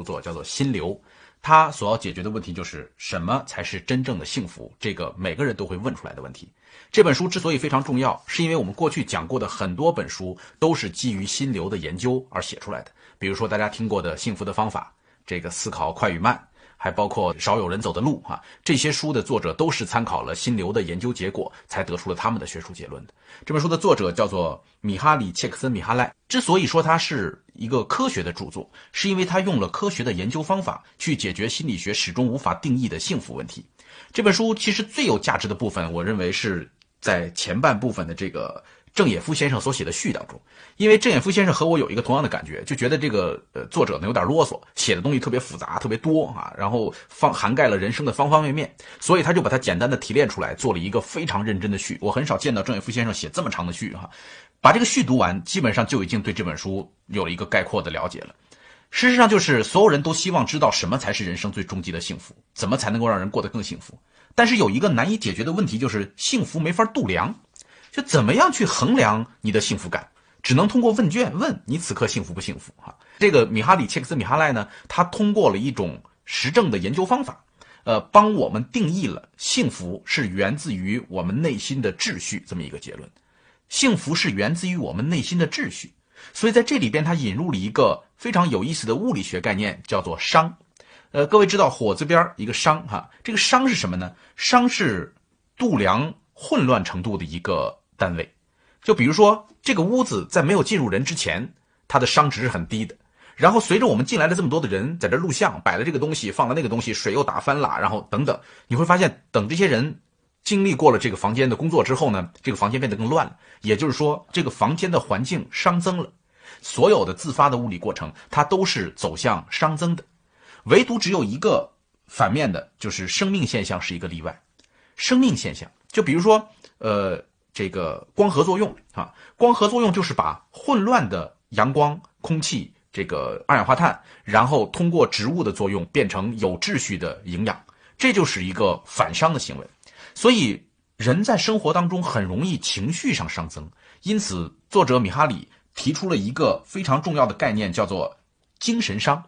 著作，叫做《心流》。他所要解决的问题就是什么才是真正的幸福？这个每个人都会问出来的问题。这本书之所以非常重要，是因为我们过去讲过的很多本书都是基于心流的研究而写出来的。比如说大家听过的《幸福的方法》，这个思考快与慢。还包括少有人走的路啊，这些书的作者都是参考了心流的研究结果，才得出了他们的学术结论的。这本书的作者叫做米哈里切克森米哈赖。之所以说它是一个科学的著作，是因为他用了科学的研究方法去解决心理学始终无法定义的幸福问题。这本书其实最有价值的部分，我认为是在前半部分的这个。郑也夫先生所写的序当中，因为郑也夫先生和我有一个同样的感觉，就觉得这个呃作者呢有点啰嗦，写的东西特别复杂、特别多啊，然后方涵盖了人生的方方面面，所以他就把它简单的提炼出来，做了一个非常认真的序。我很少见到郑也夫先生写这么长的序哈，把这个序读完，基本上就已经对这本书有了一个概括的了解了。事实上，就是所有人都希望知道什么才是人生最终极的幸福，怎么才能够让人过得更幸福。但是有一个难以解决的问题，就是幸福没法度量。就怎么样去衡量你的幸福感，只能通过问卷问你此刻幸福不幸福？哈，这个米哈里切克斯米哈赖呢，他通过了一种实证的研究方法，呃，帮我们定义了幸福是源自于我们内心的秩序这么一个结论。幸福是源自于我们内心的秩序，所以在这里边他引入了一个非常有意思的物理学概念，叫做熵。呃，各位知道火字边一个熵哈，这个熵是什么呢？熵是度量混乱程度的一个。单位，就比如说这个屋子在没有进入人之前，它的熵值是很低的。然后随着我们进来了这么多的人在这录像，摆了这个东西，放了那个东西，水又打翻了，然后等等，你会发现，等这些人经历过了这个房间的工作之后呢，这个房间变得更乱了。也就是说，这个房间的环境熵增了。所有的自发的物理过程，它都是走向熵增的。唯独只有一个反面的，就是生命现象是一个例外。生命现象，就比如说，呃。这个光合作用啊，光合作用就是把混乱的阳光、空气、这个二氧化碳，然后通过植物的作用变成有秩序的营养，这就是一个反伤的行为。所以人在生活当中很容易情绪上上增，因此作者米哈里提出了一个非常重要的概念，叫做精神伤，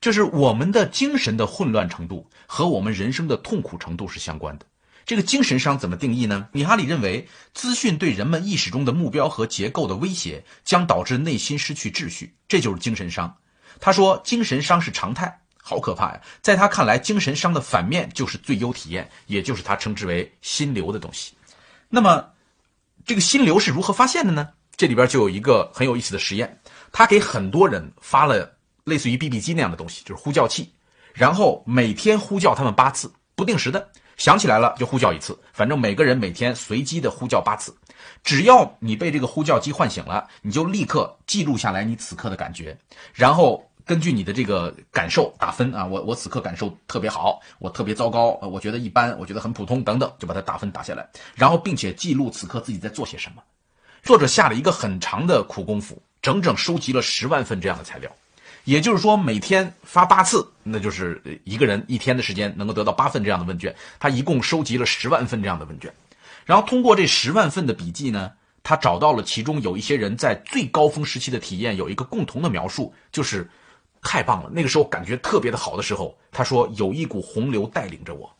就是我们的精神的混乱程度和我们人生的痛苦程度是相关的。这个精神伤怎么定义呢？米哈里认为，资讯对人们意识中的目标和结构的威胁，将导致内心失去秩序，这就是精神伤。他说，精神伤是常态，好可怕呀！在他看来，精神伤的反面就是最优体验，也就是他称之为心流的东西。那么，这个心流是如何发现的呢？这里边就有一个很有意思的实验，他给很多人发了类似于 BB 机那样的东西，就是呼叫器，然后每天呼叫他们八次，不定时的。想起来了就呼叫一次，反正每个人每天随机的呼叫八次，只要你被这个呼叫机唤醒了，你就立刻记录下来你此刻的感觉，然后根据你的这个感受打分啊，我我此刻感受特别好，我特别糟糕，我觉得一般，我觉得很普通等等，就把它打分打下来，然后并且记录此刻自己在做些什么。作者下了一个很长的苦功夫，整整收集了十万份这样的材料。也就是说，每天发八次，那就是一个人一天的时间能够得到八份这样的问卷。他一共收集了十万份这样的问卷，然后通过这十万份的笔记呢，他找到了其中有一些人在最高峰时期的体验有一个共同的描述，就是太棒了，那个时候感觉特别的好的时候，他说有一股洪流带领着我，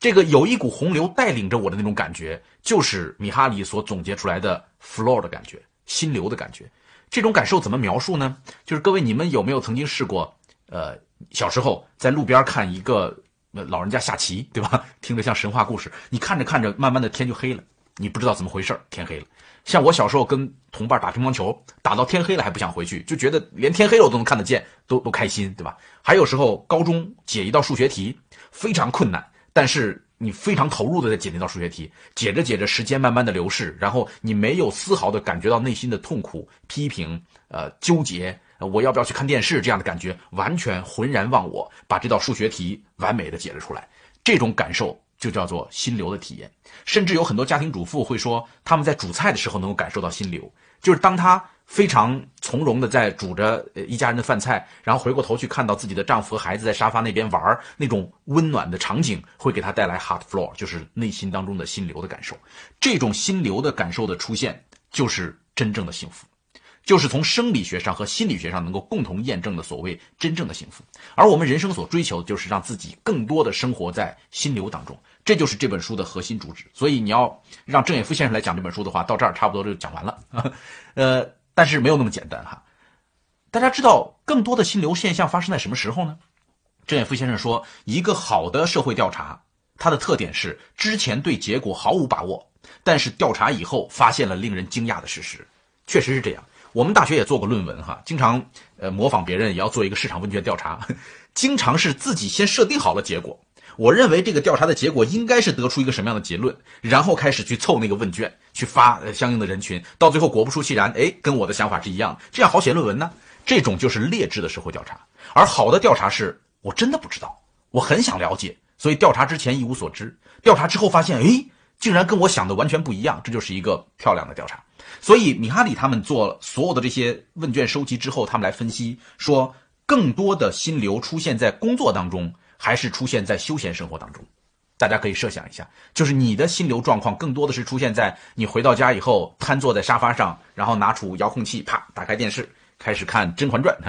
这个有一股洪流带领着我的那种感觉，就是米哈里所总结出来的 flow 的感觉，心流的感觉。这种感受怎么描述呢？就是各位，你们有没有曾经试过？呃，小时候在路边看一个老人家下棋，对吧？听着像神话故事。你看着看着，慢慢的天就黑了，你不知道怎么回事天黑了。像我小时候跟同伴打乒乓球，打到天黑了还不想回去，就觉得连天黑了我都能看得见，都都开心，对吧？还有时候高中解一道数学题非常困难，但是。你非常投入的在解那道数学题，解着解着，时间慢慢的流逝，然后你没有丝毫的感觉到内心的痛苦、批评、呃纠结，我要不要去看电视这样的感觉，完全浑然忘我，把这道数学题完美的解了出来，这种感受就叫做心流的体验。甚至有很多家庭主妇会说，他们在煮菜的时候能够感受到心流，就是当他。非常从容的在煮着一家人的饭菜，然后回过头去看到自己的丈夫和孩子在沙发那边玩那种温暖的场景会给她带来 heart flow，就是内心当中的心流的感受。这种心流的感受的出现，就是真正的幸福。就是从生理学上和心理学上能够共同验证的所谓真正的幸福。而我们人生所追求的就是让自己更多的生活在心流当中，这就是这本书的核心主旨。所以你要让郑也夫先生来讲这本书的话，到这儿差不多就讲完了。呃，但是没有那么简单哈。大家知道更多的心流现象发生在什么时候呢？郑也夫先生说，一个好的社会调查，它的特点是之前对结果毫无把握，但是调查以后发现了令人惊讶的事实，确实是这样。我们大学也做过论文哈，经常呃模仿别人，也要做一个市场问卷调查，经常是自己先设定好了结果，我认为这个调查的结果应该是得出一个什么样的结论，然后开始去凑那个问卷，去发相应的人群，到最后果不出其然，哎，跟我的想法是一样，这样好写论文呢。这种就是劣质的社会调查，而好的调查是我真的不知道，我很想了解，所以调查之前一无所知，调查之后发现，哎，竟然跟我想的完全不一样，这就是一个漂亮的调查。所以米哈里他们做所有的这些问卷收集之后，他们来分析说，更多的心流出现在工作当中，还是出现在休闲生活当中？大家可以设想一下，就是你的心流状况更多的是出现在你回到家以后，瘫坐在沙发上，然后拿出遥控器，啪打开电视，开始看《甄嬛传 》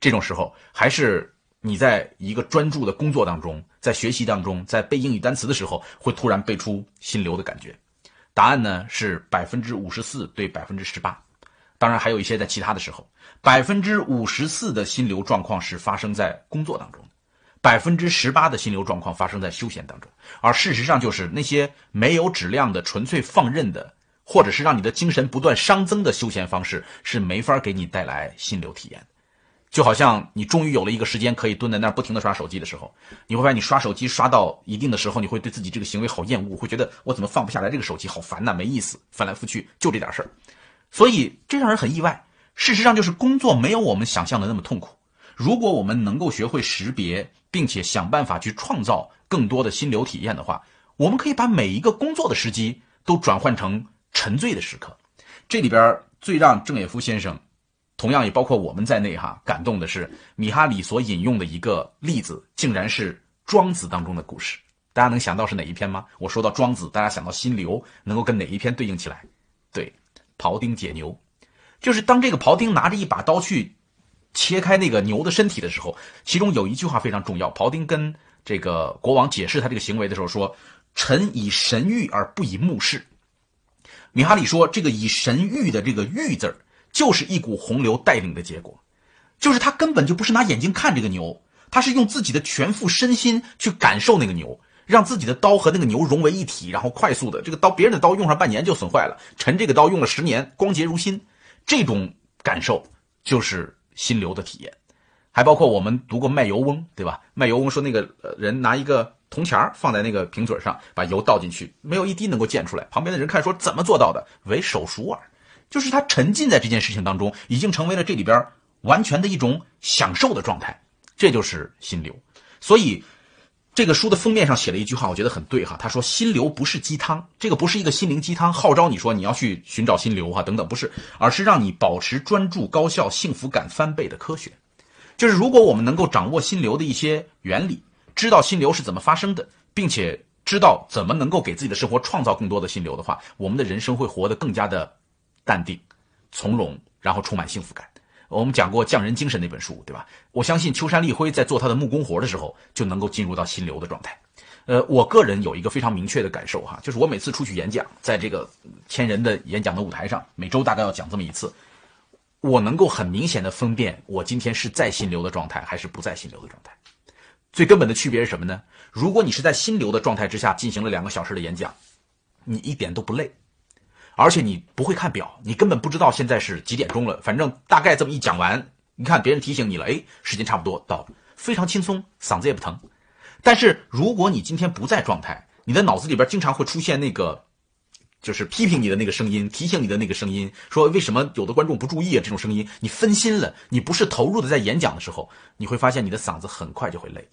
这种时候，还是你在一个专注的工作当中，在学习当中，在背英语单词的时候，会突然背出心流的感觉？答案呢是百分之五十四对百分之十八，当然还有一些在其他的时候，百分之五十四的心流状况是发生在工作当中，百分之十八的心流状况发生在休闲当中，而事实上就是那些没有质量的、纯粹放任的，或者是让你的精神不断熵增的休闲方式，是没法给你带来心流体验。就好像你终于有了一个时间可以蹲在那儿不停的刷手机的时候，你会发现你刷手机刷到一定的时候，你会对自己这个行为好厌恶，会觉得我怎么放不下来这个手机，好烦呐，没意思，翻来覆去就这点事儿，所以这让人很意外。事实上，就是工作没有我们想象的那么痛苦。如果我们能够学会识别，并且想办法去创造更多的心流体验的话，我们可以把每一个工作的时机都转换成沉醉的时刻。这里边最让郑也夫先生。同样也包括我们在内哈，感动的是米哈里所引用的一个例子，竟然是庄子当中的故事。大家能想到是哪一篇吗？我说到庄子，大家想到心流，能够跟哪一篇对应起来？对，庖丁解牛，就是当这个庖丁拿着一把刀去切开那个牛的身体的时候，其中有一句话非常重要。庖丁跟这个国王解释他这个行为的时候说：“臣以神谕而不以目视。”米哈里说：“这个以神谕的这个谕字儿。”就是一股洪流带领的结果，就是他根本就不是拿眼睛看这个牛，他是用自己的全副身心去感受那个牛，让自己的刀和那个牛融为一体，然后快速的这个刀，别人的刀用上半年就损坏了，臣这个刀用了十年，光洁如新，这种感受就是心流的体验。还包括我们读过卖油翁，对吧？卖油翁说那个人拿一个铜钱放在那个瓶嘴上，把油倒进去，没有一滴能够溅出来。旁边的人看说怎么做到的？为手熟耳。就是他沉浸在这件事情当中，已经成为了这里边完全的一种享受的状态，这就是心流。所以，这个书的封面上写了一句话，我觉得很对哈。他说：“心流不是鸡汤，这个不是一个心灵鸡汤，号召你说你要去寻找心流哈等等，不是，而是让你保持专注、高效、幸福感翻倍的科学。就是如果我们能够掌握心流的一些原理，知道心流是怎么发生的，并且知道怎么能够给自己的生活创造更多的心流的话，我们的人生会活得更加的。”淡定、从容，然后充满幸福感。我们讲过《匠人精神》那本书，对吧？我相信秋山立辉在做他的木工活的时候，就能够进入到心流的状态。呃，我个人有一个非常明确的感受哈，就是我每次出去演讲，在这个千人的演讲的舞台上，每周大概要讲这么一次，我能够很明显的分辨我今天是在心流的状态还是不在心流的状态。最根本的区别是什么呢？如果你是在心流的状态之下进行了两个小时的演讲，你一点都不累。而且你不会看表，你根本不知道现在是几点钟了。反正大概这么一讲完，你看别人提醒你了，哎，时间差不多到了，非常轻松，嗓子也不疼。但是如果你今天不在状态，你的脑子里边经常会出现那个，就是批评你的那个声音，提醒你的那个声音，说为什么有的观众不注意啊？这种声音，你分心了，你不是投入的在演讲的时候，你会发现你的嗓子很快就会累。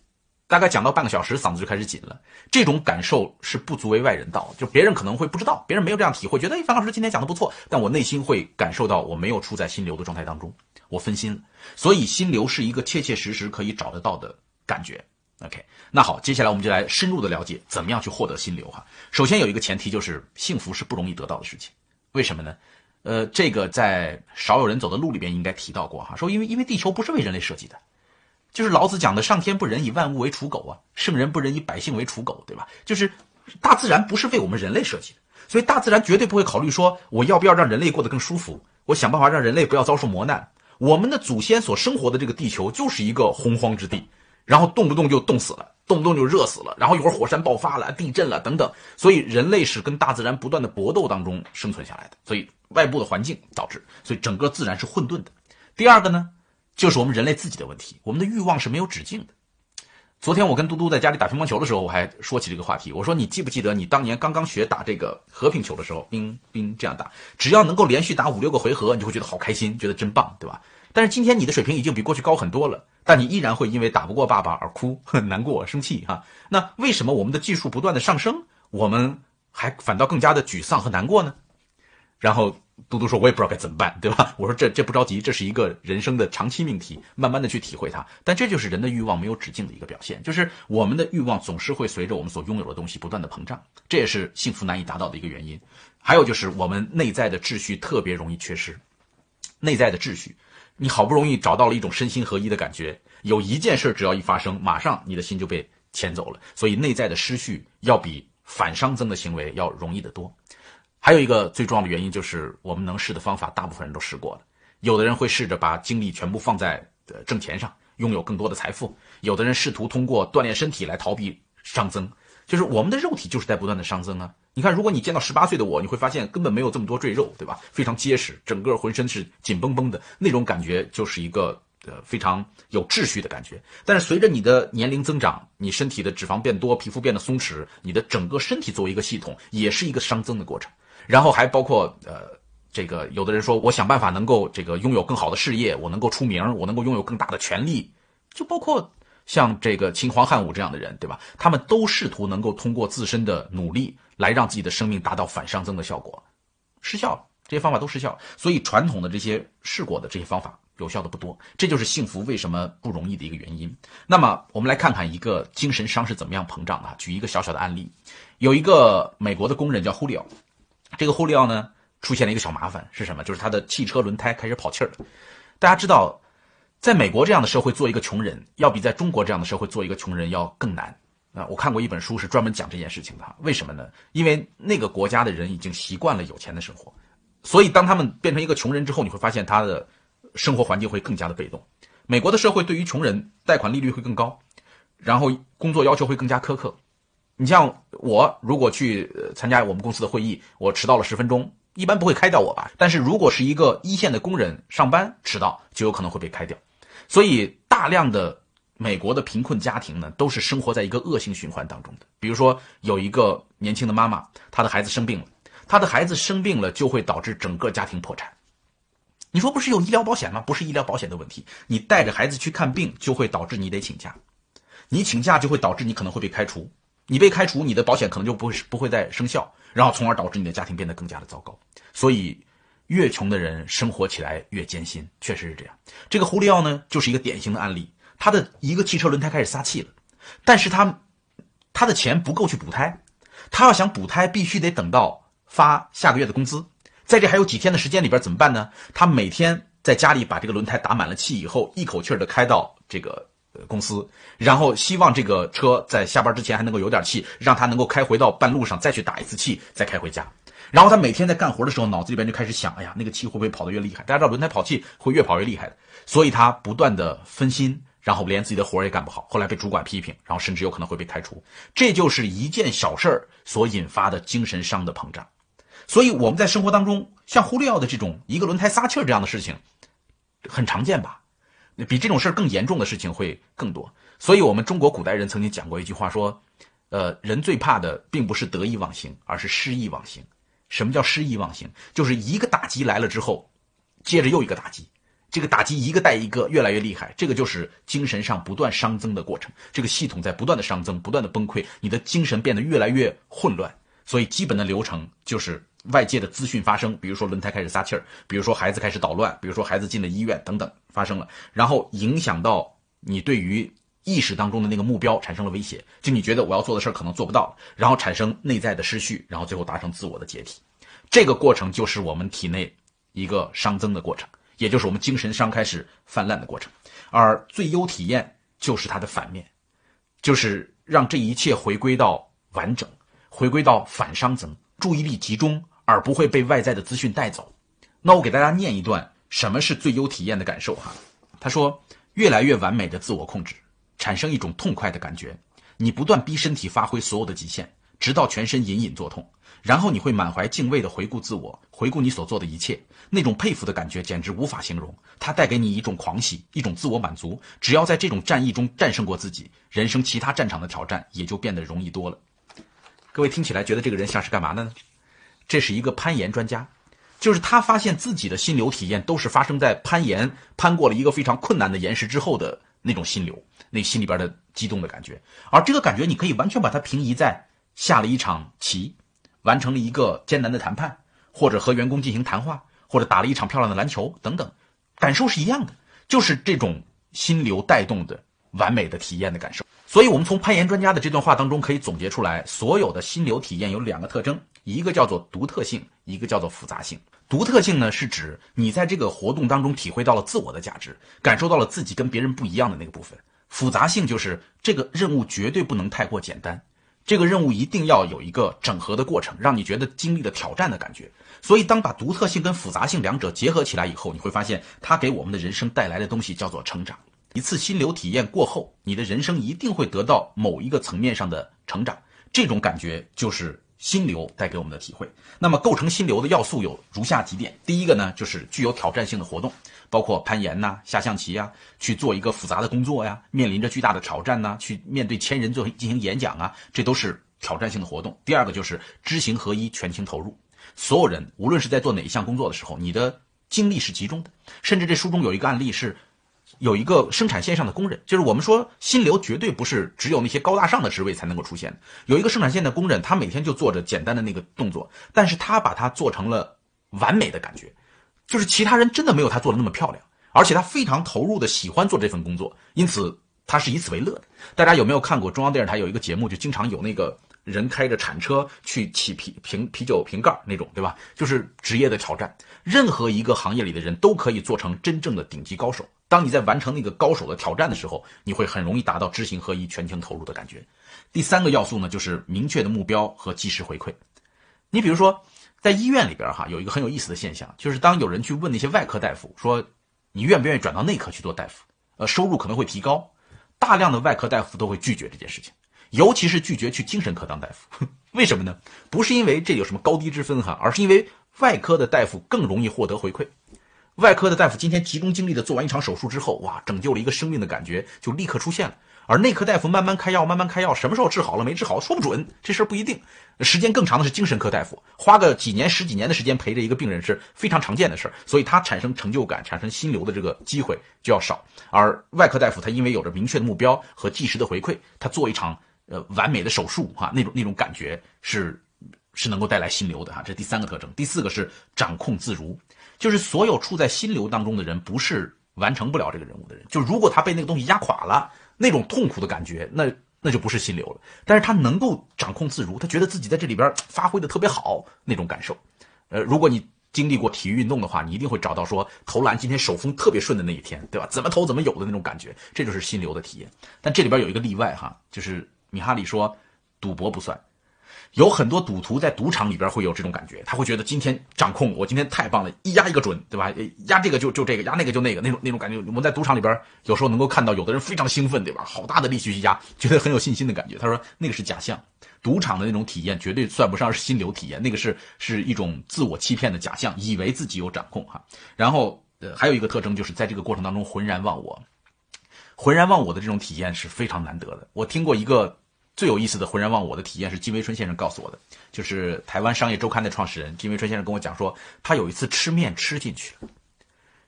大概讲到半个小时，嗓子就开始紧了。这种感受是不足为外人道，就别人可能会不知道，别人没有这样体会，觉得哎，樊老师今天讲的不错，但我内心会感受到我没有处在心流的状态当中，我分心了。所以心流是一个切切实实可以找得到的感觉。OK，那好，接下来我们就来深入的了解怎么样去获得心流哈。首先有一个前提就是幸福是不容易得到的事情，为什么呢？呃，这个在少有人走的路里边应该提到过哈，说因为因为地球不是为人类设计的，就是老子讲的上天不仁以万物为刍狗啊，圣人不仁以百姓为刍狗，对吧？就是大自然不是为我们人类设计的，所以大自然绝对不会考虑说我要不要让人类过得更舒服，我想办法让人类不要遭受磨难。我们的祖先所生活的这个地球就是一个洪荒之地，然后动不动就冻死了，动不动就热死了，然后一会儿火山爆发了、地震了等等，所以人类是跟大自然不断的搏斗当中生存下来的，所以。外部的环境导致，所以整个自然是混沌的。第二个呢，就是我们人类自己的问题，我们的欲望是没有止境的。昨天我跟嘟嘟在家里打乒乓球的时候，我还说起这个话题。我说你记不记得你当年刚刚学打这个和平球的时候，冰冰这样打，只要能够连续打五六个回合，你就会觉得好开心，觉得真棒，对吧？但是今天你的水平已经比过去高很多了，但你依然会因为打不过爸爸而哭、很难过、生气哈。那为什么我们的技术不断的上升，我们还反倒更加的沮丧和难过呢？然后嘟嘟说：“我也不知道该怎么办，对吧？”我说：“这这不着急，这是一个人生的长期命题，慢慢的去体会它。但这就是人的欲望没有止境的一个表现，就是我们的欲望总是会随着我们所拥有的东西不断的膨胀，这也是幸福难以达到的一个原因。还有就是我们内在的秩序特别容易缺失，内在的秩序，你好不容易找到了一种身心合一的感觉，有一件事只要一发生，马上你的心就被牵走了，所以内在的失序要比反熵增的行为要容易得多。”还有一个最重要的原因就是，我们能试的方法，大部分人都试过了。有的人会试着把精力全部放在呃挣钱上，拥有更多的财富；有的人试图通过锻炼身体来逃避熵增。就是我们的肉体就是在不断的熵增啊！你看，如果你见到十八岁的我，你会发现根本没有这么多赘肉，对吧？非常结实，整个浑身是紧绷绷的那种感觉，就是一个呃非常有秩序的感觉。但是随着你的年龄增长，你身体的脂肪变多，皮肤变得松弛，你的整个身体作为一个系统，也是一个熵增的过程。然后还包括呃，这个有的人说，我想办法能够这个拥有更好的事业，我能够出名，我能够拥有更大的权利，就包括像这个秦皇汉武这样的人，对吧？他们都试图能够通过自身的努力来让自己的生命达到反上增的效果，失效了，这些方法都失效。所以传统的这些试过的这些方法有效的不多，这就是幸福为什么不容易的一个原因。那么我们来看看一个精神伤是怎么样膨胀的。举一个小小的案例，有一个美国的工人叫胡里奥。这个胡里奥呢，出现了一个小麻烦，是什么？就是他的汽车轮胎开始跑气儿了。大家知道，在美国这样的社会做一个穷人，要比在中国这样的社会做一个穷人要更难啊！我看过一本书，是专门讲这件事情的。为什么呢？因为那个国家的人已经习惯了有钱的生活，所以当他们变成一个穷人之后，你会发现他的生活环境会更加的被动。美国的社会对于穷人贷款利率会更高，然后工作要求会更加苛刻。你像我，如果去参加我们公司的会议，我迟到了十分钟，一般不会开掉我吧？但是如果是一个一线的工人上班迟到，就有可能会被开掉。所以，大量的美国的贫困家庭呢，都是生活在一个恶性循环当中的。比如说，有一个年轻的妈妈，她的孩子生病了，她的孩子生病了就会导致整个家庭破产。你说不是有医疗保险吗？不是医疗保险的问题，你带着孩子去看病就会导致你得请假，你请假就会导致你可能会被开除。你被开除，你的保险可能就不会不会再生效，然后从而导致你的家庭变得更加的糟糕。所以，越穷的人生活起来越艰辛，确实是这样。这个胡里奥呢，就是一个典型的案例。他的一个汽车轮胎开始撒气了，但是他他的钱不够去补胎，他要想补胎，必须得等到发下个月的工资。在这还有几天的时间里边怎么办呢？他每天在家里把这个轮胎打满了气以后，一口气儿的开到这个。公司，然后希望这个车在下班之前还能够有点气，让他能够开回到半路上再去打一次气，再开回家。然后他每天在干活的时候，脑子里边就开始想：哎呀，那个气会不会跑得越厉害？大家知道轮胎跑气会越跑越厉害的，所以他不断的分心，然后连自己的活也干不好。后来被主管批评，然后甚至有可能会被开除。这就是一件小事儿所引发的精神伤的膨胀。所以我们在生活当中，像胡利奥的这种一个轮胎撒气儿这样的事情，很常见吧？比这种事儿更严重的事情会更多，所以我们中国古代人曾经讲过一句话，说，呃，人最怕的并不是得意忘形，而是失意忘形。什么叫失意忘形？就是一个打击来了之后，接着又一个打击，这个打击一个带一个，越来越厉害，这个就是精神上不断熵增的过程。这个系统在不断的熵增，不断的崩溃，你的精神变得越来越混乱。所以基本的流程就是。外界的资讯发生，比如说轮胎开始撒气儿，比如说孩子开始捣乱，比如说孩子进了医院等等发生了，然后影响到你对于意识当中的那个目标产生了威胁，就你觉得我要做的事儿可能做不到，然后产生内在的失序，然后最后达成自我的解体。这个过程就是我们体内一个熵增的过程，也就是我们精神熵开始泛滥的过程。而最优体验就是它的反面，就是让这一切回归到完整，回归到反熵增，注意力集中，而不会被外在的资讯带走。那我给大家念一段什么是最优体验的感受哈。他说：越来越完美的自我控制，产生一种痛快的感觉。你不断逼身体发挥所有的极限，直到全身隐隐作痛。然后你会满怀敬畏地回顾自我，回顾你所做的一切，那种佩服的感觉简直无法形容。它带给你一种狂喜，一种自我满足。只要在这种战役中战胜过自己，人生其他战场的挑战也就变得容易多了。各位听起来觉得这个人像是干嘛的呢？这是一个攀岩专家，就是他发现自己的心流体验都是发生在攀岩攀过了一个非常困难的岩石之后的那种心流，那心里边的激动的感觉。而这个感觉你可以完全把它平移在下了一场棋。完成了一个艰难的谈判，或者和员工进行谈话，或者打了一场漂亮的篮球等等，感受是一样的，就是这种心流带动的完美的体验的感受。所以，我们从攀岩专家的这段话当中可以总结出来，所有的心流体验有两个特征，一个叫做独特性，一个叫做复杂性。独特性呢，是指你在这个活动当中体会到了自我的价值，感受到了自己跟别人不一样的那个部分。复杂性就是这个任务绝对不能太过简单。这个任务一定要有一个整合的过程，让你觉得经历了挑战的感觉。所以，当把独特性跟复杂性两者结合起来以后，你会发现它给我们的人生带来的东西叫做成长。一次心流体验过后，你的人生一定会得到某一个层面上的成长。这种感觉就是心流带给我们的体会。那么，构成心流的要素有如下几点：第一个呢，就是具有挑战性的活动。包括攀岩呐、下象棋呀，去做一个复杂的工作呀，面临着巨大的挑战呐，去面对千人做进行演讲啊，这都是挑战性的活动。第二个就是知行合一、全情投入。所有人无论是在做哪一项工作的时候，你的精力是集中的。甚至这书中有一个案例是，有一个生产线上的工人，就是我们说心流绝对不是只有那些高大上的职位才能够出现。有一个生产线的工人，他每天就做着简单的那个动作，但是他把它做成了完美的感觉。就是其他人真的没有他做的那么漂亮，而且他非常投入的喜欢做这份工作，因此他是以此为乐的。大家有没有看过中央电视台有一个节目，就经常有那个人开着铲车去起啤瓶啤酒瓶盖那种，对吧？就是职业的挑战。任何一个行业里的人都可以做成真正的顶级高手。当你在完成那个高手的挑战的时候，你会很容易达到知行合一、全情投入的感觉。第三个要素呢，就是明确的目标和及时回馈。你比如说。在医院里边，哈，有一个很有意思的现象，就是当有人去问那些外科大夫说，你愿不愿意转到内科去做大夫？呃，收入可能会提高，大量的外科大夫都会拒绝这件事情，尤其是拒绝去精神科当大夫。为什么呢？不是因为这有什么高低之分哈，而是因为外科的大夫更容易获得回馈。外科的大夫今天集中精力的做完一场手术之后，哇，拯救了一个生命的感觉就立刻出现了。而内科大夫慢慢开药，慢慢开药，什么时候治好了没治好说不准，这事儿不一定。时间更长的是精神科大夫，花个几年、十几年的时间陪着一个病人是非常常见的事儿，所以他产生成就感、产生心流的这个机会就要少。而外科大夫他因为有着明确的目标和即时的回馈，他做一场呃完美的手术哈，那种那种感觉是是能够带来心流的哈。这是第三个特征。第四个是掌控自如，就是所有处在心流当中的人，不是完成不了这个任务的人，就如果他被那个东西压垮了。那种痛苦的感觉，那那就不是心流了。但是他能够掌控自如，他觉得自己在这里边发挥的特别好，那种感受。呃，如果你经历过体育运动的话，你一定会找到说投篮今天手风特别顺的那一天，对吧？怎么投怎么有的那种感觉，这就是心流的体验。但这里边有一个例外哈，就是米哈里说，赌博不算。有很多赌徒在赌场里边会有这种感觉，他会觉得今天掌控，我今天太棒了，一压一个准，对吧？压这个就就这个，压那个就那个，那种那种感觉。我们在赌场里边有时候能够看到，有的人非常兴奋，对吧？好大的力气去压，觉得很有信心的感觉。他说那个是假象，赌场的那种体验绝对算不上是心流体验，那个是是一种自我欺骗的假象，以为自己有掌控哈。然后呃还有一个特征就是在这个过程当中浑然忘我，浑然忘我的这种体验是非常难得的。我听过一个。最有意思的浑然忘我的体验是金维春先生告诉我的，就是台湾商业周刊的创始人金维春先生跟我讲说，他有一次吃面吃进去了。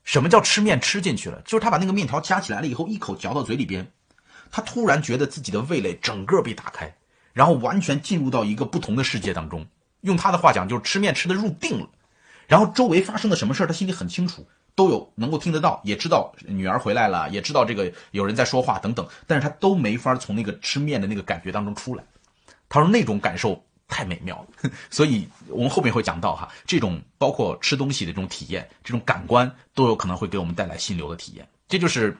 什么叫吃面吃进去了？就是他把那个面条夹起来了以后，一口嚼到嘴里边，他突然觉得自己的味蕾整个被打开，然后完全进入到一个不同的世界当中。用他的话讲，就是吃面吃的入定了。然后周围发生了什么事他心里很清楚。都有能够听得到，也知道女儿回来了，也知道这个有人在说话等等，但是他都没法从那个吃面的那个感觉当中出来。他说那种感受太美妙了。所以我们后面会讲到哈，这种包括吃东西的这种体验，这种感官都有可能会给我们带来心流的体验。这就是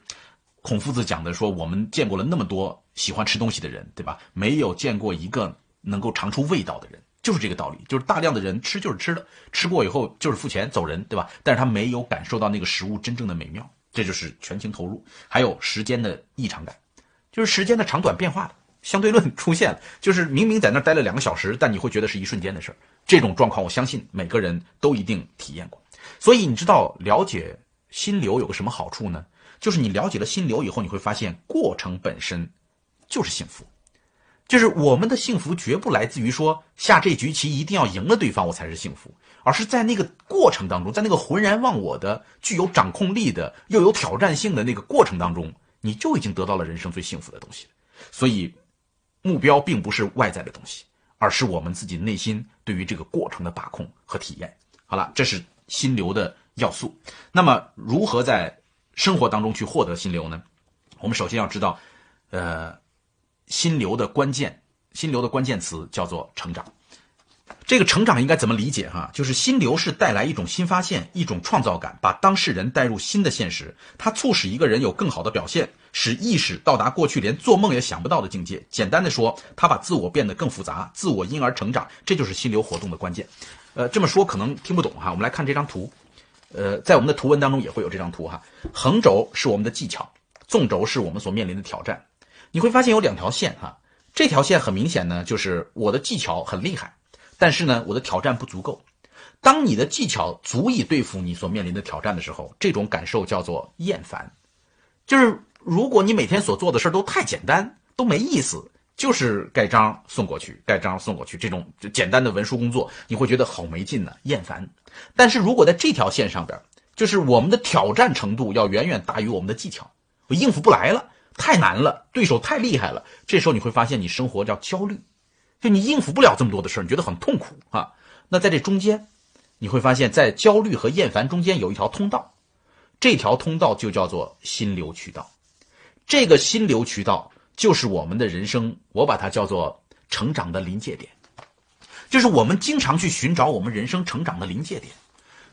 孔夫子讲的，说我们见过了那么多喜欢吃东西的人，对吧？没有见过一个能够尝出味道的人。就是这个道理，就是大量的人吃就是吃的，吃过以后就是付钱走人，对吧？但是他没有感受到那个食物真正的美妙，这就是全情投入。还有时间的异常感，就是时间的长短变化的相对论出现了，就是明明在那待了两个小时，但你会觉得是一瞬间的事儿。这种状况，我相信每个人都一定体验过。所以你知道了解心流有个什么好处呢？就是你了解了心流以后，你会发现过程本身就是幸福。就是我们的幸福绝不来自于说下这局棋一定要赢了对方我才是幸福，而是在那个过程当中，在那个浑然忘我的、具有掌控力的、又有挑战性的那个过程当中，你就已经得到了人生最幸福的东西。所以，目标并不是外在的东西，而是我们自己内心对于这个过程的把控和体验。好了，这是心流的要素。那么，如何在生活当中去获得心流呢？我们首先要知道，呃。心流的关键，心流的关键词叫做成长。这个成长应该怎么理解？哈，就是心流是带来一种新发现，一种创造感，把当事人带入新的现实。它促使一个人有更好的表现，使意识到达过去连做梦也想不到的境界。简单的说，它把自我变得更复杂，自我因而成长。这就是心流活动的关键。呃，这么说可能听不懂哈。我们来看这张图。呃，在我们的图文当中也会有这张图哈。横轴是我们的技巧，纵轴是我们所面临的挑战。你会发现有两条线哈，这条线很明显呢，就是我的技巧很厉害，但是呢，我的挑战不足够。当你的技巧足以对付你所面临的挑战的时候，这种感受叫做厌烦。就是如果你每天所做的事都太简单，都没意思，就是盖章送过去，盖章送过去，这种简单的文书工作，你会觉得好没劲呢，厌烦。但是如果在这条线上边，就是我们的挑战程度要远远大于我们的技巧，我应付不来了。太难了，对手太厉害了。这时候你会发现，你生活叫焦虑，就你应付不了这么多的事，你觉得很痛苦啊。那在这中间，你会发现在焦虑和厌烦中间有一条通道，这条通道就叫做心流渠道。这个心流渠道就是我们的人生，我把它叫做成长的临界点，就是我们经常去寻找我们人生成长的临界点。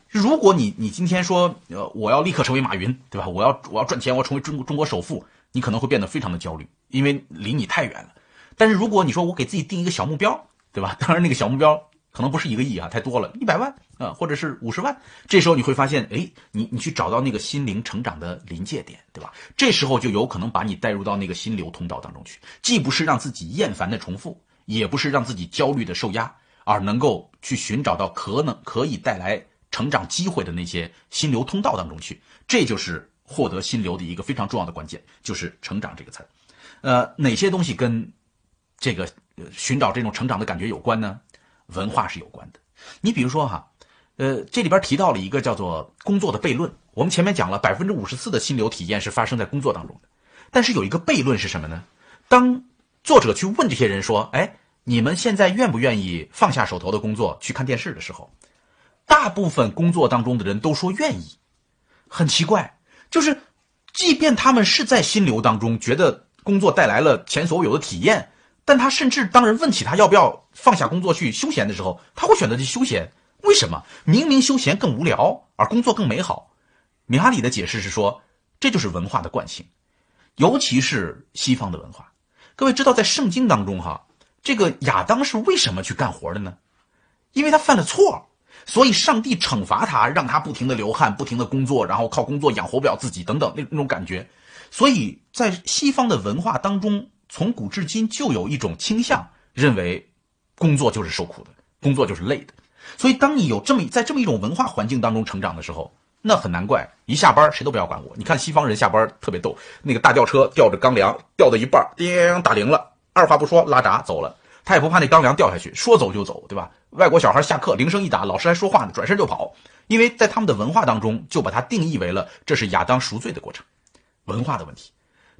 如果你你今天说，呃，我要立刻成为马云，对吧？我要我要赚钱，我要成为中国中国首富。你可能会变得非常的焦虑，因为离你太远了。但是如果你说我给自己定一个小目标，对吧？当然那个小目标可能不是一个亿啊，太多了，一百万啊，或者是五十万。这时候你会发现，哎，你你去找到那个心灵成长的临界点，对吧？这时候就有可能把你带入到那个心流通道当中去，既不是让自己厌烦的重复，也不是让自己焦虑的受压，而能够去寻找到可能可以带来成长机会的那些心流通道当中去。这就是。获得心流的一个非常重要的关键就是“成长”这个词，呃，哪些东西跟这个寻找这种成长的感觉有关呢？文化是有关的。你比如说哈，呃，这里边提到了一个叫做工作的悖论。我们前面讲了，百分之五十四的心流体验是发生在工作当中的，但是有一个悖论是什么呢？当作者去问这些人说：“哎，你们现在愿不愿意放下手头的工作去看电视的时候，大部分工作当中的人都说愿意。很奇怪。就是，即便他们是在心流当中觉得工作带来了前所未有的体验，但他甚至当人问起他要不要放下工作去休闲的时候，他会选择去休闲。为什么？明明休闲更无聊，而工作更美好。米哈里的解释是说，这就是文化的惯性，尤其是西方的文化。各位知道，在圣经当中，哈，这个亚当是为什么去干活的呢？因为他犯了错。所以，上帝惩罚他，让他不停的流汗，不停的工作，然后靠工作养活不了自己，等等那那种感觉。所以在西方的文化当中，从古至今就有一种倾向，认为工作就是受苦的，工作就是累的。所以，当你有这么在这么一种文化环境当中成长的时候，那很难怪，一下班谁都不要管我。你看西方人下班特别逗，那个大吊车吊着钢梁，吊到一半，叮打铃了，二话不说拉闸走了。他也不怕那钢梁掉下去，说走就走，对吧？外国小孩下课铃声一打，老师还说话呢，转身就跑，因为在他们的文化当中，就把它定义为了这是亚当赎罪的过程，文化的问题。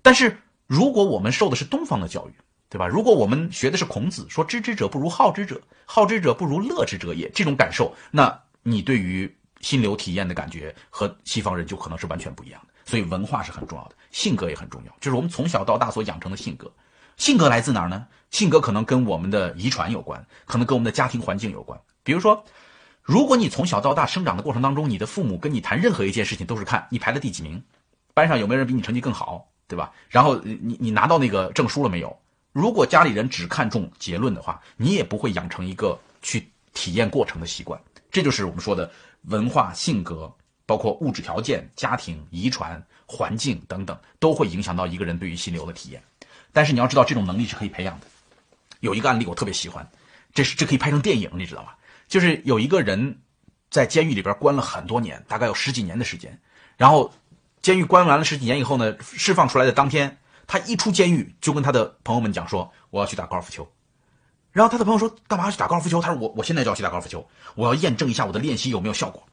但是如果我们受的是东方的教育，对吧？如果我们学的是孔子说“知之者不如好之者，好之者不如乐之者也”这种感受，那你对于心流体验的感觉和西方人就可能是完全不一样的。所以文化是很重要的，性格也很重要，就是我们从小到大所养成的性格。性格来自哪儿呢？性格可能跟我们的遗传有关，可能跟我们的家庭环境有关。比如说，如果你从小到大生长的过程当中，你的父母跟你谈任何一件事情都是看你排了第几名，班上有没有人比你成绩更好，对吧？然后你你拿到那个证书了没有？如果家里人只看重结论的话，你也不会养成一个去体验过程的习惯。这就是我们说的文化、性格，包括物质条件、家庭、遗传、环境等等，都会影响到一个人对于心流的体验。但是你要知道，这种能力是可以培养的。有一个案例我特别喜欢，这是这可以拍成电影，你知道吗？就是有一个人在监狱里边关了很多年，大概有十几年的时间。然后监狱关完了十几年以后呢，释放出来的当天，他一出监狱就跟他的朋友们讲说：“我要去打高尔夫球。”然后他的朋友说：“干嘛去打高尔夫球？”他说：“我我现在就要去打高尔夫球，我要验证一下我的练习有没有效果。”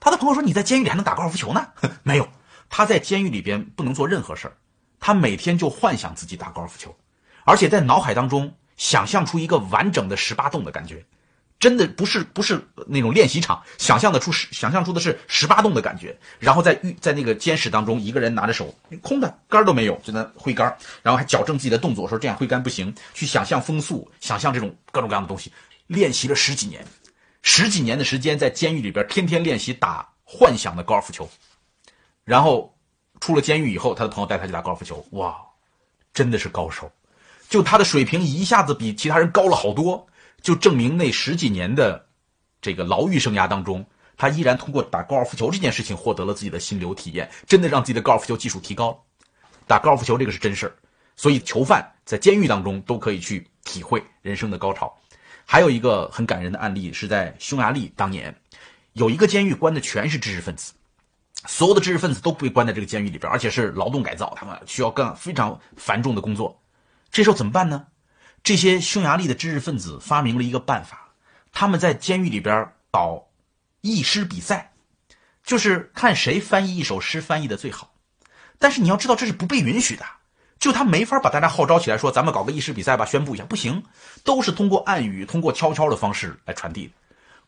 他的朋友说：“你在监狱里还能打高尔夫球呢？” 没有，他在监狱里边不能做任何事儿，他每天就幻想自己打高尔夫球，而且在脑海当中。想象出一个完整的十八洞的感觉，真的不是不是那种练习场，想象的出想象出的是十八洞的感觉。然后在狱在那个监室当中，一个人拿着手空的杆都没有，就那挥杆，然后还矫正自己的动作，说这样挥杆不行，去想象风速，想象这种各种各样的东西，练习了十几年，十几年的时间在监狱里边天天练习打幻想的高尔夫球，然后出了监狱以后，他的朋友带他去打高尔夫球，哇，真的是高手。就他的水平一下子比其他人高了好多，就证明那十几年的这个牢狱生涯当中，他依然通过打高尔夫球这件事情获得了自己的心流体验，真的让自己的高尔夫球技术提高。打高尔夫球这个是真事儿，所以囚犯在监狱当中都可以去体会人生的高潮。还有一个很感人的案例是在匈牙利，当年有一个监狱关的全是知识分子，所有的知识分子都被关在这个监狱里边，而且是劳动改造，他们需要干非常繁重的工作。这时候怎么办呢？这些匈牙利的知识分子发明了一个办法，他们在监狱里边搞译诗比赛，就是看谁翻译一首诗翻译的最好。但是你要知道，这是不被允许的，就他没法把大家号召起来，说咱们搞个译诗比赛吧，宣布一下，不行，都是通过暗语、通过悄悄的方式来传递。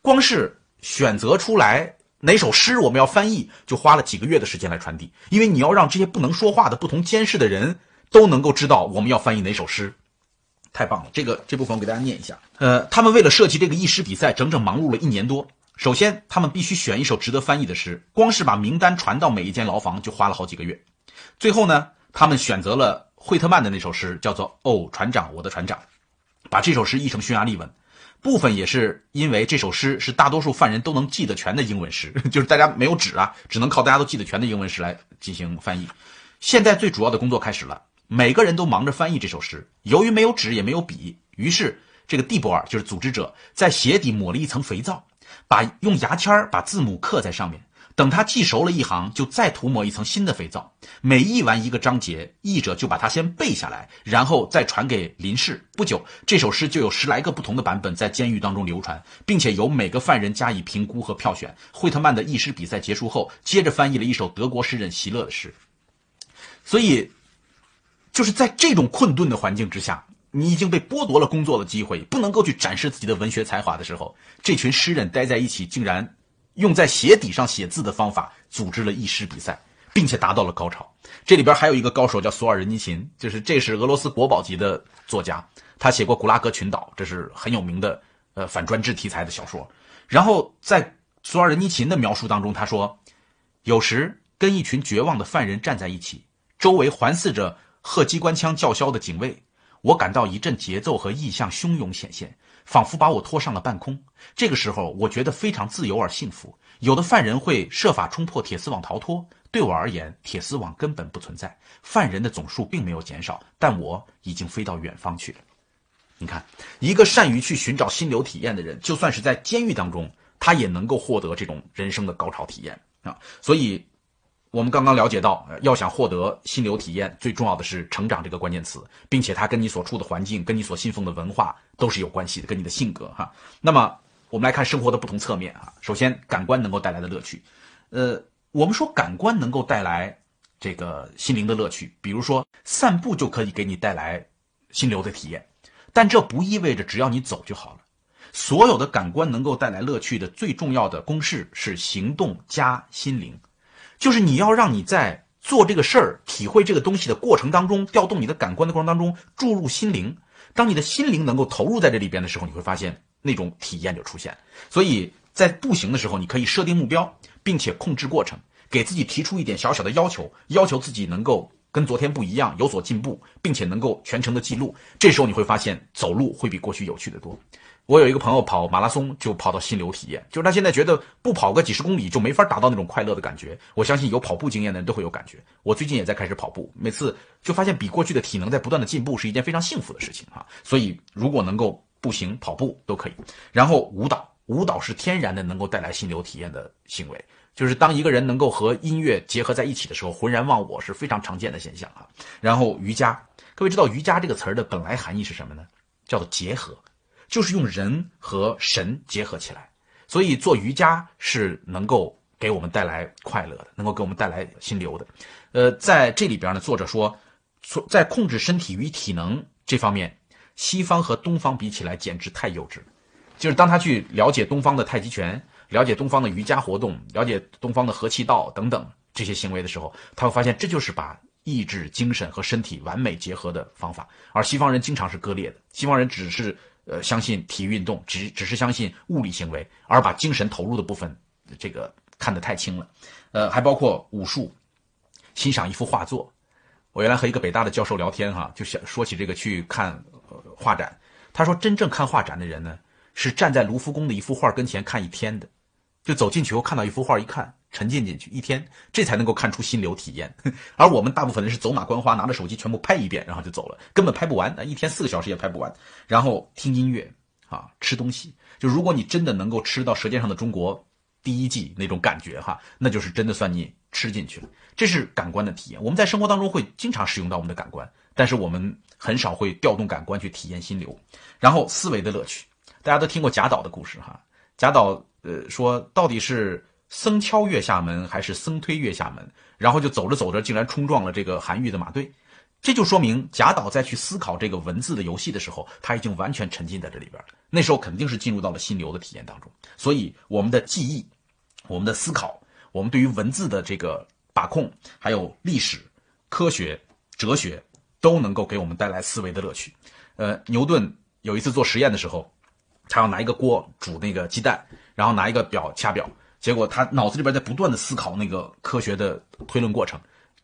光是选择出来哪首诗我们要翻译，就花了几个月的时间来传递，因为你要让这些不能说话的不同监视的人。都能够知道我们要翻译哪首诗，太棒了！这个这部分我给大家念一下。呃，他们为了设计这个译诗比赛，整整忙碌了一年多。首先，他们必须选一首值得翻译的诗，光是把名单传到每一间牢房就花了好几个月。最后呢，他们选择了惠特曼的那首诗，叫做《哦，船长，我的船长》，把这首诗译成匈牙利文。部分也是因为这首诗是大多数犯人都能记得全的英文诗，就是大家没有纸啊，只能靠大家都记得全的英文诗来进行翻译。现在最主要的工作开始了。每个人都忙着翻译这首诗，由于没有纸也没有笔，于是这个蒂博尔就是组织者，在鞋底抹了一层肥皂，把用牙签把字母刻在上面。等他记熟了一行，就再涂抹一层新的肥皂。每译完一个章节，译者就把它先背下来，然后再传给林氏。不久，这首诗就有十来个不同的版本在监狱当中流传，并且由每个犯人加以评估和票选。惠特曼的译诗比赛结束后，接着翻译了一首德国诗人席勒的诗。所以。就是在这种困顿的环境之下，你已经被剥夺了工作的机会，不能够去展示自己的文学才华的时候，这群诗人待在一起，竟然用在鞋底上写字的方法组织了译诗比赛，并且达到了高潮。这里边还有一个高手叫索尔仁尼琴，就是这是俄罗斯国宝级的作家，他写过《古拉格群岛》，这是很有名的呃反专制题材的小说。然后在索尔仁尼琴的描述当中，他说，有时跟一群绝望的犯人站在一起，周围环伺着。贺机关枪叫嚣的警卫，我感到一阵节奏和意象汹涌显现，仿佛把我拖上了半空。这个时候，我觉得非常自由而幸福。有的犯人会设法冲破铁丝网逃脱，对我而言，铁丝网根本不存在。犯人的总数并没有减少，但我已经飞到远方去了。你看，一个善于去寻找心流体验的人，就算是在监狱当中，他也能够获得这种人生的高潮体验啊！所以。我们刚刚了解到，要想获得心流体验，最重要的是成长这个关键词，并且它跟你所处的环境、跟你所信奉的文化都是有关系的，跟你的性格哈。那么，我们来看生活的不同侧面啊。首先，感官能够带来的乐趣，呃，我们说感官能够带来这个心灵的乐趣，比如说散步就可以给你带来心流的体验，但这不意味着只要你走就好了。所有的感官能够带来乐趣的最重要的公式是行动加心灵。就是你要让你在做这个事儿、体会这个东西的过程当中，调动你的感官的过程当中，注入心灵。当你的心灵能够投入在这里边的时候，你会发现那种体验就出现。所以在步行的时候，你可以设定目标，并且控制过程，给自己提出一点小小的要求，要求自己能够跟昨天不一样，有所进步，并且能够全程的记录。这时候你会发现，走路会比过去有趣的多。我有一个朋友跑马拉松，就跑到心流体验，就是他现在觉得不跑个几十公里就没法达到那种快乐的感觉。我相信有跑步经验的人都会有感觉。我最近也在开始跑步，每次就发现比过去的体能在不断的进步，是一件非常幸福的事情啊。所以如果能够步行、跑步都可以。然后舞蹈，舞蹈是天然的能够带来心流体验的行为，就是当一个人能够和音乐结合在一起的时候，浑然忘我是非常常见的现象啊。然后瑜伽，各位知道瑜伽这个词儿的本来含义是什么呢？叫做结合。就是用人和神结合起来，所以做瑜伽是能够给我们带来快乐的，能够给我们带来心流的。呃，在这里边呢，作者说，在控制身体与体能这方面，西方和东方比起来简直太幼稚了。就是当他去了解东方的太极拳，了解东方的瑜伽活动，了解东方的和气道等等这些行为的时候，他会发现这就是把意志、精神和身体完美结合的方法。而西方人经常是割裂的，西方人只是。呃，相信体育运动，只只是相信物理行为，而把精神投入的部分，这个看得太轻了。呃，还包括武术，欣赏一幅画作。我原来和一个北大的教授聊天，哈，就想说起这个去看画展。他说，真正看画展的人呢，是站在卢浮宫的一幅画跟前看一天的，就走进去后看到一幅画一看。沉浸进去一天，这才能够看出心流体验。而我们大部分人是走马观花，拿着手机全部拍一遍，然后就走了，根本拍不完。那一天四个小时也拍不完。然后听音乐啊，吃东西。就如果你真的能够吃到《舌尖上的中国》第一季那种感觉哈，那就是真的算你吃进去了。这是感官的体验。我们在生活当中会经常使用到我们的感官，但是我们很少会调动感官去体验心流。然后思维的乐趣，大家都听过贾岛的故事哈。贾岛呃说，到底是。僧敲月下门还是僧推月下门，然后就走着走着，竟然冲撞了这个韩愈的马队，这就说明贾岛在去思考这个文字的游戏的时候，他已经完全沉浸在这里边了。那时候肯定是进入到了心流的体验当中。所以我们的记忆、我们的思考、我们对于文字的这个把控，还有历史、科学、哲学，都能够给我们带来思维的乐趣。呃，牛顿有一次做实验的时候，他要拿一个锅煮那个鸡蛋，然后拿一个表掐表。结果他脑子里边在不断的思考那个科学的推论过程，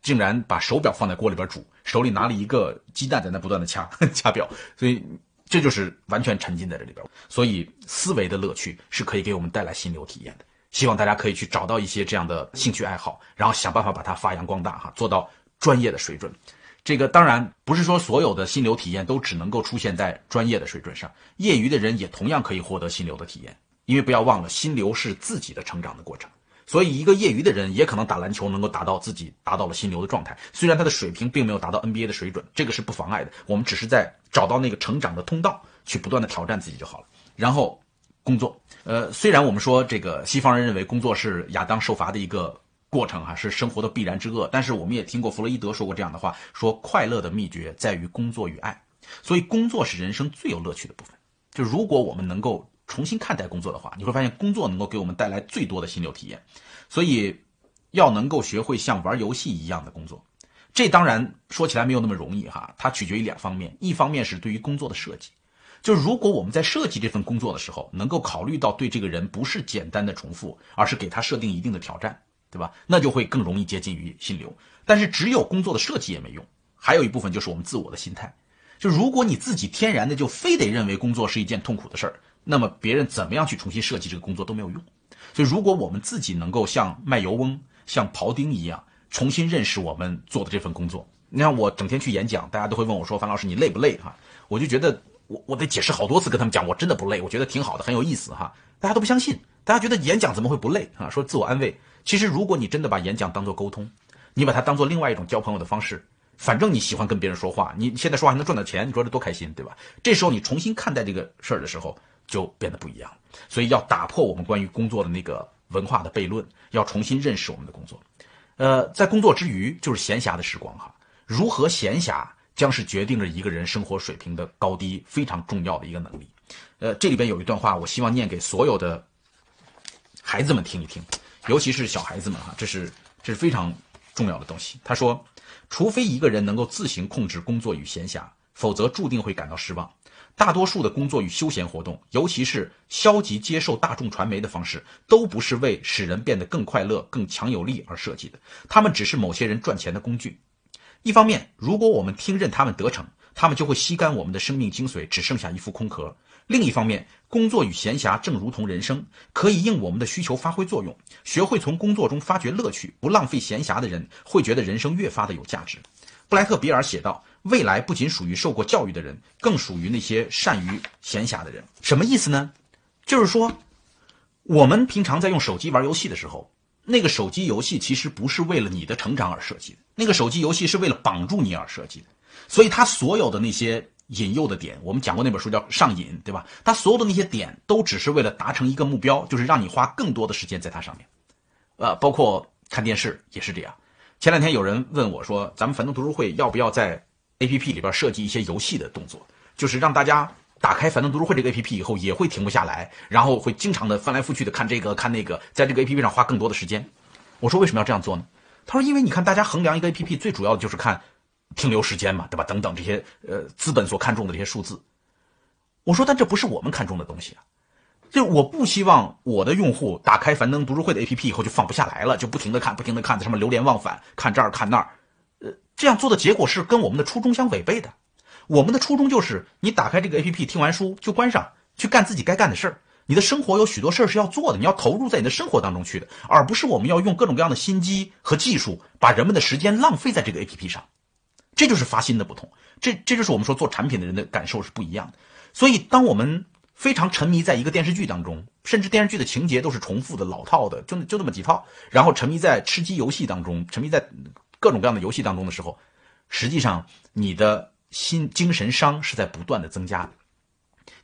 竟然把手表放在锅里边煮，手里拿了一个鸡蛋在那不断的掐 掐表，所以这就是完全沉浸在这里边。所以思维的乐趣是可以给我们带来心流体验的。希望大家可以去找到一些这样的兴趣爱好，然后想办法把它发扬光大哈，做到专业的水准。这个当然不是说所有的心流体验都只能够出现在专业的水准上，业余的人也同样可以获得心流的体验。因为不要忘了，心流是自己的成长的过程，所以一个业余的人也可能打篮球能够达到自己达到了心流的状态。虽然他的水平并没有达到 NBA 的水准，这个是不妨碍的。我们只是在找到那个成长的通道，去不断的挑战自己就好了。然后工作，呃，虽然我们说这个西方人认为工作是亚当受罚的一个过程哈，是生活的必然之恶，但是我们也听过弗洛伊德说过这样的话，说快乐的秘诀在于工作与爱，所以工作是人生最有乐趣的部分。就如果我们能够。重新看待工作的话，你会发现工作能够给我们带来最多的心流体验。所以，要能够学会像玩游戏一样的工作，这当然说起来没有那么容易哈。它取决于两方面，一方面是对于工作的设计，就如果我们在设计这份工作的时候，能够考虑到对这个人不是简单的重复，而是给他设定一定的挑战，对吧？那就会更容易接近于心流。但是只有工作的设计也没用，还有一部分就是我们自我的心态。就如果你自己天然的就非得认为工作是一件痛苦的事儿。那么别人怎么样去重新设计这个工作都没有用，所以如果我们自己能够像卖油翁、像庖丁一样重新认识我们做的这份工作，你看我整天去演讲，大家都会问我说：“樊老师，你累不累？”哈，我就觉得我我得解释好多次跟他们讲，我真的不累，我觉得挺好的，很有意思哈。大家都不相信，大家觉得演讲怎么会不累啊？说自我安慰，其实如果你真的把演讲当做沟通，你把它当做另外一种交朋友的方式，反正你喜欢跟别人说话，你现在说话还能赚到钱，你说这多开心，对吧？这时候你重新看待这个事儿的时候。就变得不一样，所以要打破我们关于工作的那个文化的悖论，要重新认识我们的工作。呃，在工作之余就是闲暇的时光哈，如何闲暇将是决定着一个人生活水平的高低非常重要的一个能力。呃，这里边有一段话，我希望念给所有的孩子们听一听，尤其是小孩子们哈，这是这是非常重要的东西。他说，除非一个人能够自行控制工作与闲暇，否则注定会感到失望。大多数的工作与休闲活动，尤其是消极接受大众传媒的方式，都不是为使人变得更快乐、更强有力而设计的。他们只是某些人赚钱的工具。一方面，如果我们听任他们得逞，他们就会吸干我们的生命精髓，只剩下一副空壳。另一方面，工作与闲暇正如同人生，可以应我们的需求发挥作用。学会从工作中发掘乐趣，不浪费闲暇的人，会觉得人生越发的有价值。布莱特比尔写道。未来不仅属于受过教育的人，更属于那些善于闲暇的人。什么意思呢？就是说，我们平常在用手机玩游戏的时候，那个手机游戏其实不是为了你的成长而设计的，那个手机游戏是为了绑住你而设计的。所以，它所有的那些引诱的点，我们讲过那本书叫《上瘾》，对吧？它所有的那些点都只是为了达成一个目标，就是让你花更多的时间在它上面。呃，包括看电视也是这样。前两天有人问我说：“咱们樊登读书会要不要在？” A P P 里边设计一些游戏的动作，就是让大家打开樊登读书会这个 A P P 以后，也会停不下来，然后会经常的翻来覆去的看这个看那个，在这个 A P P 上花更多的时间。我说为什么要这样做呢？他说因为你看大家衡量一个 A P P 最主要的就是看停留时间嘛，对吧？等等这些呃资本所看重的这些数字。我说但这不是我们看重的东西啊，就我不希望我的用户打开樊登读书会的 A P P 以后就放不下来了，就不停的看，不停的看，在上面流连忘返，看这儿看那儿。呃这样做的结果是跟我们的初衷相违背的。我们的初衷就是，你打开这个 A P P，听完书就关上，去干自己该干的事儿。你的生活有许多事儿是要做的，你要投入在你的生活当中去的，而不是我们要用各种各样的心机和技术，把人们的时间浪费在这个 A P P 上。这就是发心的不同。这这就是我们说做产品的人的感受是不一样的。所以，当我们非常沉迷在一个电视剧当中，甚至电视剧的情节都是重复的、老套的，就就那么几套，然后沉迷在吃鸡游戏当中，沉迷在。各种各样的游戏当中的时候，实际上你的心精神伤是在不断的增加，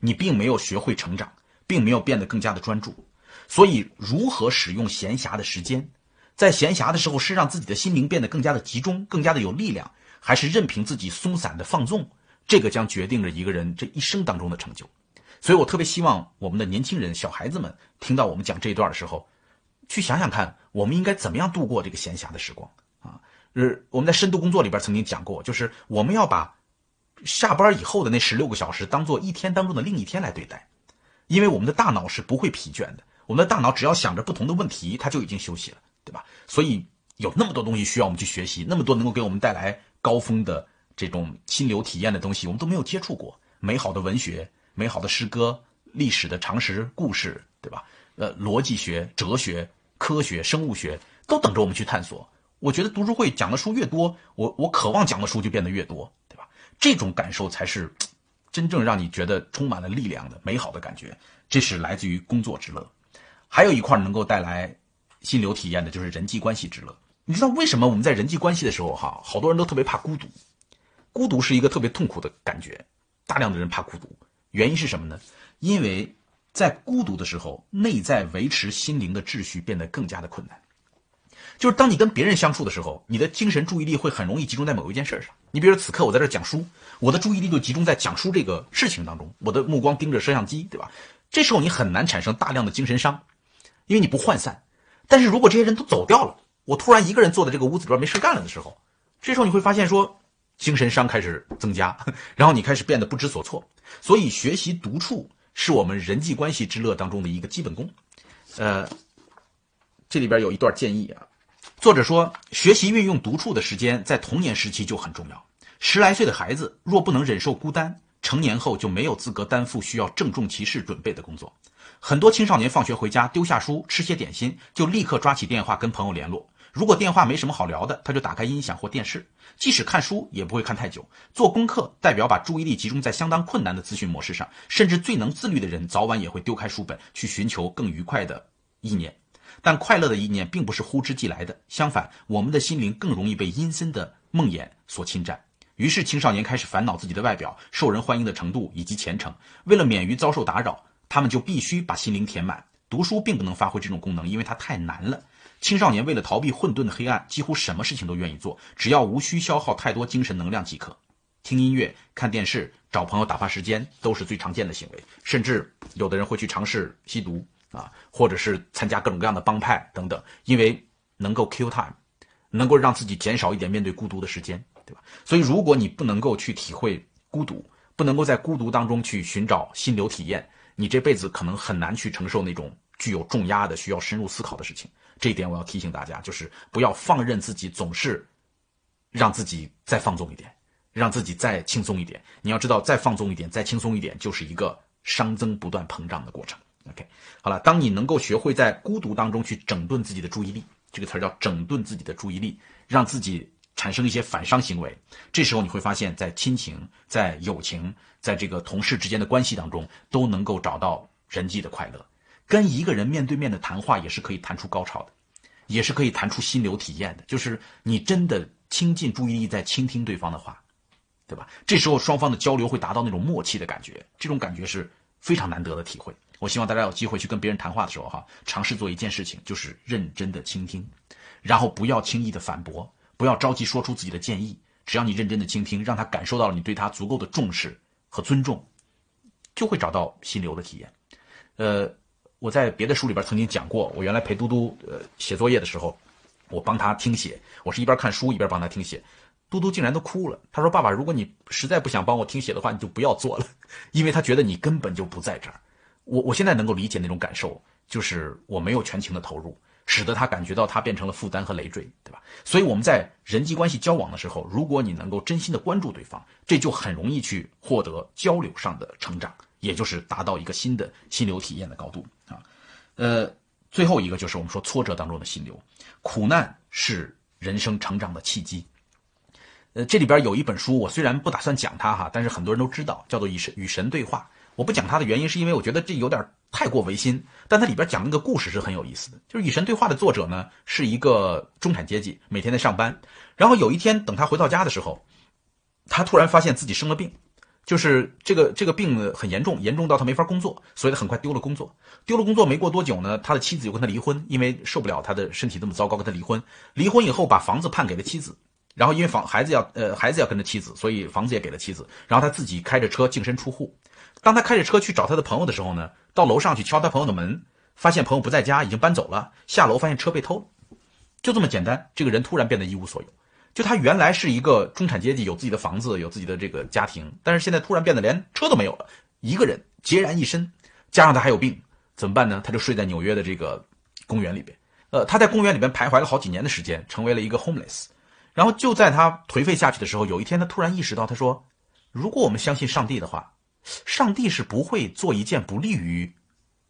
你并没有学会成长，并没有变得更加的专注。所以，如何使用闲暇的时间，在闲暇的时候是让自己的心灵变得更加的集中，更加的有力量，还是任凭自己松散的放纵？这个将决定着一个人这一生当中的成就。所以我特别希望我们的年轻人、小孩子们听到我们讲这一段的时候，去想想看，我们应该怎么样度过这个闲暇的时光啊。呃，我们在深度工作里边曾经讲过，就是我们要把下班以后的那十六个小时当做一天当中的另一天来对待，因为我们的大脑是不会疲倦的，我们的大脑只要想着不同的问题，它就已经休息了，对吧？所以有那么多东西需要我们去学习，那么多能够给我们带来高峰的这种心流体验的东西，我们都没有接触过。美好的文学、美好的诗歌、历史的常识故事，对吧？呃，逻辑学、哲学、科学、生物学都等着我们去探索。我觉得读书会讲的书越多，我我渴望讲的书就变得越多，对吧？这种感受才是真正让你觉得充满了力量的美好的感觉。这是来自于工作之乐，还有一块能够带来心流体验的就是人际关系之乐。你知道为什么我们在人际关系的时候，哈，好多人都特别怕孤独？孤独是一个特别痛苦的感觉，大量的人怕孤独，原因是什么呢？因为在孤独的时候，内在维持心灵的秩序变得更加的困难。就是当你跟别人相处的时候，你的精神注意力会很容易集中在某一件事儿上。你比如说，此刻我在这讲书，我的注意力就集中在讲书这个事情当中，我的目光盯着摄像机，对吧？这时候你很难产生大量的精神伤，因为你不涣散。但是如果这些人都走掉了，我突然一个人坐在这个屋子里边没事干了的时候，这时候你会发现说，精神伤开始增加，然后你开始变得不知所措。所以学习独处是我们人际关系之乐当中的一个基本功。呃，这里边有一段建议啊。作者说，学习运用独处的时间在童年时期就很重要。十来岁的孩子若不能忍受孤单，成年后就没有资格担负需要郑重其事准备的工作。很多青少年放学回家，丢下书，吃些点心，就立刻抓起电话跟朋友联络。如果电话没什么好聊的，他就打开音响或电视。即使看书，也不会看太久。做功课代表把注意力集中在相当困难的资讯模式上，甚至最能自律的人，早晚也会丢开书本，去寻求更愉快的意念。但快乐的意念并不是呼之即来的，相反，我们的心灵更容易被阴森的梦魇所侵占。于是，青少年开始烦恼自己的外表、受人欢迎的程度以及前程。为了免于遭受打扰，他们就必须把心灵填满。读书并不能发挥这种功能，因为它太难了。青少年为了逃避混沌的黑暗，几乎什么事情都愿意做，只要无需消耗太多精神能量即可。听音乐、看电视、找朋友打发时间，都是最常见的行为。甚至有的人会去尝试吸毒。啊，或者是参加各种各样的帮派等等，因为能够 kill time，能够让自己减少一点面对孤独的时间，对吧？所以，如果你不能够去体会孤独，不能够在孤独当中去寻找心流体验，你这辈子可能很难去承受那种具有重压的、需要深入思考的事情。这一点我要提醒大家，就是不要放任自己总是让自己再放纵一点，让自己再轻松一点。你要知道，再放纵一点、再轻松一点，就是一个熵增不断膨胀的过程。OK，好了，当你能够学会在孤独当中去整顿自己的注意力，这个词儿叫整顿自己的注意力，让自己产生一些反伤行为。这时候你会发现，在亲情、在友情、在这个同事之间的关系当中，都能够找到人际的快乐。跟一个人面对面的谈话也是可以谈出高潮的，也是可以谈出心流体验的。就是你真的倾尽注意力在倾听对方的话，对吧？这时候双方的交流会达到那种默契的感觉，这种感觉是非常难得的体会。我希望大家有机会去跟别人谈话的时候，哈，尝试做一件事情，就是认真的倾听，然后不要轻易的反驳，不要着急说出自己的建议。只要你认真的倾听，让他感受到了你对他足够的重视和尊重，就会找到心流的体验。呃。我在别的书里边曾经讲过，我原来陪嘟嘟呃写作业的时候，我帮他听写，我是一边看书一边帮他听写，嘟嘟竟然都哭了。他说：“爸爸，如果你实在不想帮我听写的话，你就不要做了，因为他觉得你根本就不在这儿。”我我现在能够理解那种感受，就是我没有全情的投入，使得他感觉到他变成了负担和累赘，对吧？所以我们在人际关系交往的时候，如果你能够真心的关注对方，这就很容易去获得交流上的成长。也就是达到一个新的心流体验的高度啊，呃，最后一个就是我们说挫折当中的心流，苦难是人生成长的契机。呃，这里边有一本书，我虽然不打算讲它哈，但是很多人都知道，叫做《与神与神对话》。我不讲它的原因，是因为我觉得这有点太过违心。但它里边讲那个故事是很有意思的，就是《与神对话》的作者呢是一个中产阶级，每天在上班，然后有一天等他回到家的时候，他突然发现自己生了病。就是这个这个病很严重，严重到他没法工作，所以他很快丢了工作。丢了工作没过多久呢，他的妻子又跟他离婚，因为受不了他的身体这么糟糕，跟他离婚。离婚以后把房子判给了妻子，然后因为房孩子要呃孩子要跟着妻子，所以房子也给了妻子。然后他自己开着车净身出户。当他开着车去找他的朋友的时候呢，到楼上去敲他朋友的门，发现朋友不在家，已经搬走了。下楼发现车被偷了，就这么简单。这个人突然变得一无所有。就他原来是一个中产阶级，有自己的房子，有自己的这个家庭，但是现在突然变得连车都没有了，一个人孑然一身，加上他还有病，怎么办呢？他就睡在纽约的这个公园里边。呃，他在公园里边徘徊了好几年的时间，成为了一个 homeless。然后就在他颓废下去的时候，有一天他突然意识到，他说：“如果我们相信上帝的话，上帝是不会做一件不利于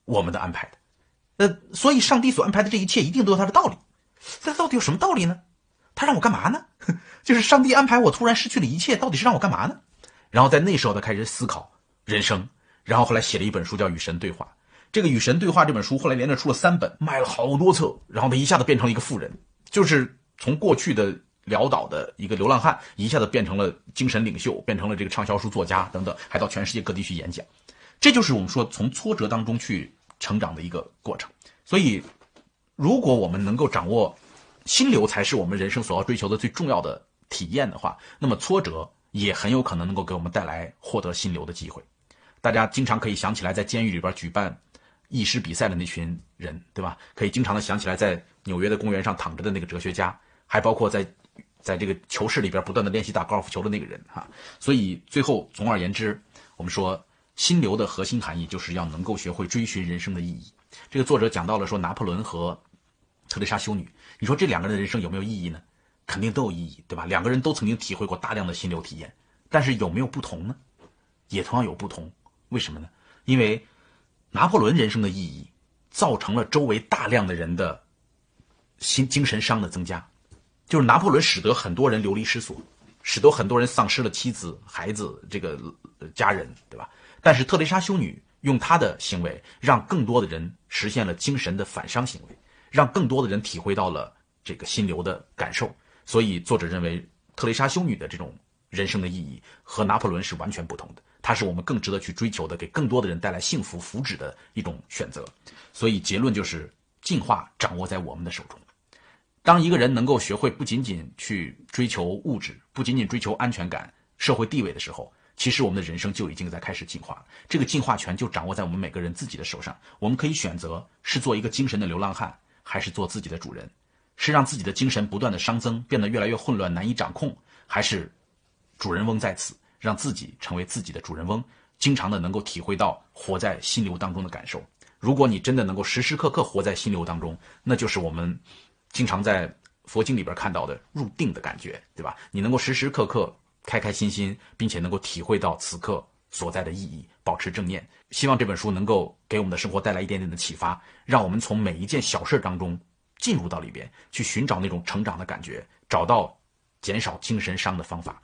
我们的安排的。呃，所以上帝所安排的这一切一定都有他的道理。那到底有什么道理呢？”他让我干嘛呢？就是上帝安排我突然失去了一切，到底是让我干嘛呢？然后在那时候，他开始思考人生，然后后来写了一本书叫《与神对话》。这个《与神对话》这本书后来连着出了三本，卖了好多册，然后他一下子变成了一个富人，就是从过去的潦倒的一个流浪汉，一下子变成了精神领袖，变成了这个畅销书作家等等，还到全世界各地去演讲。这就是我们说从挫折当中去成长的一个过程。所以，如果我们能够掌握。心流才是我们人生所要追求的最重要的体验的话，那么挫折也很有可能能够给我们带来获得心流的机会。大家经常可以想起来，在监狱里边举办艺师比赛的那群人，对吧？可以经常的想起来，在纽约的公园上躺着的那个哲学家，还包括在在这个球室里边不断的练习打高尔夫球的那个人，哈。所以最后，总而言之，我们说心流的核心含义就是要能够学会追寻人生的意义。这个作者讲到了说，拿破仑和特蕾莎修女。你说这两个人的人生有没有意义呢？肯定都有意义，对吧？两个人都曾经体会过大量的心流体验，但是有没有不同呢？也同样有不同。为什么呢？因为拿破仑人生的意义造成了周围大量的人的心精神伤的增加，就是拿破仑使得很多人流离失所，使得很多人丧失了妻子、孩子这个家人，对吧？但是特蕾莎修女用她的行为，让更多的人实现了精神的反伤行为。让更多的人体会到了这个心流的感受，所以作者认为特蕾莎修女的这种人生的意义和拿破仑是完全不同的，它是我们更值得去追求的，给更多的人带来幸福福祉的一种选择。所以结论就是，进化掌握在我们的手中。当一个人能够学会不仅仅去追求物质，不仅仅追求安全感、社会地位的时候，其实我们的人生就已经在开始进化了。这个进化权就掌握在我们每个人自己的手上。我们可以选择是做一个精神的流浪汉。还是做自己的主人，是让自己的精神不断的熵增，变得越来越混乱，难以掌控，还是主人翁在此，让自己成为自己的主人翁，经常的能够体会到活在心流当中的感受？如果你真的能够时时刻刻活在心流当中，那就是我们经常在佛经里边看到的入定的感觉，对吧？你能够时时刻刻开开心心，并且能够体会到此刻所在的意义，保持正念。希望这本书能够给我们的生活带来一点点的启发，让我们从每一件小事当中。进入到里边去寻找那种成长的感觉，找到减少精神伤的方法。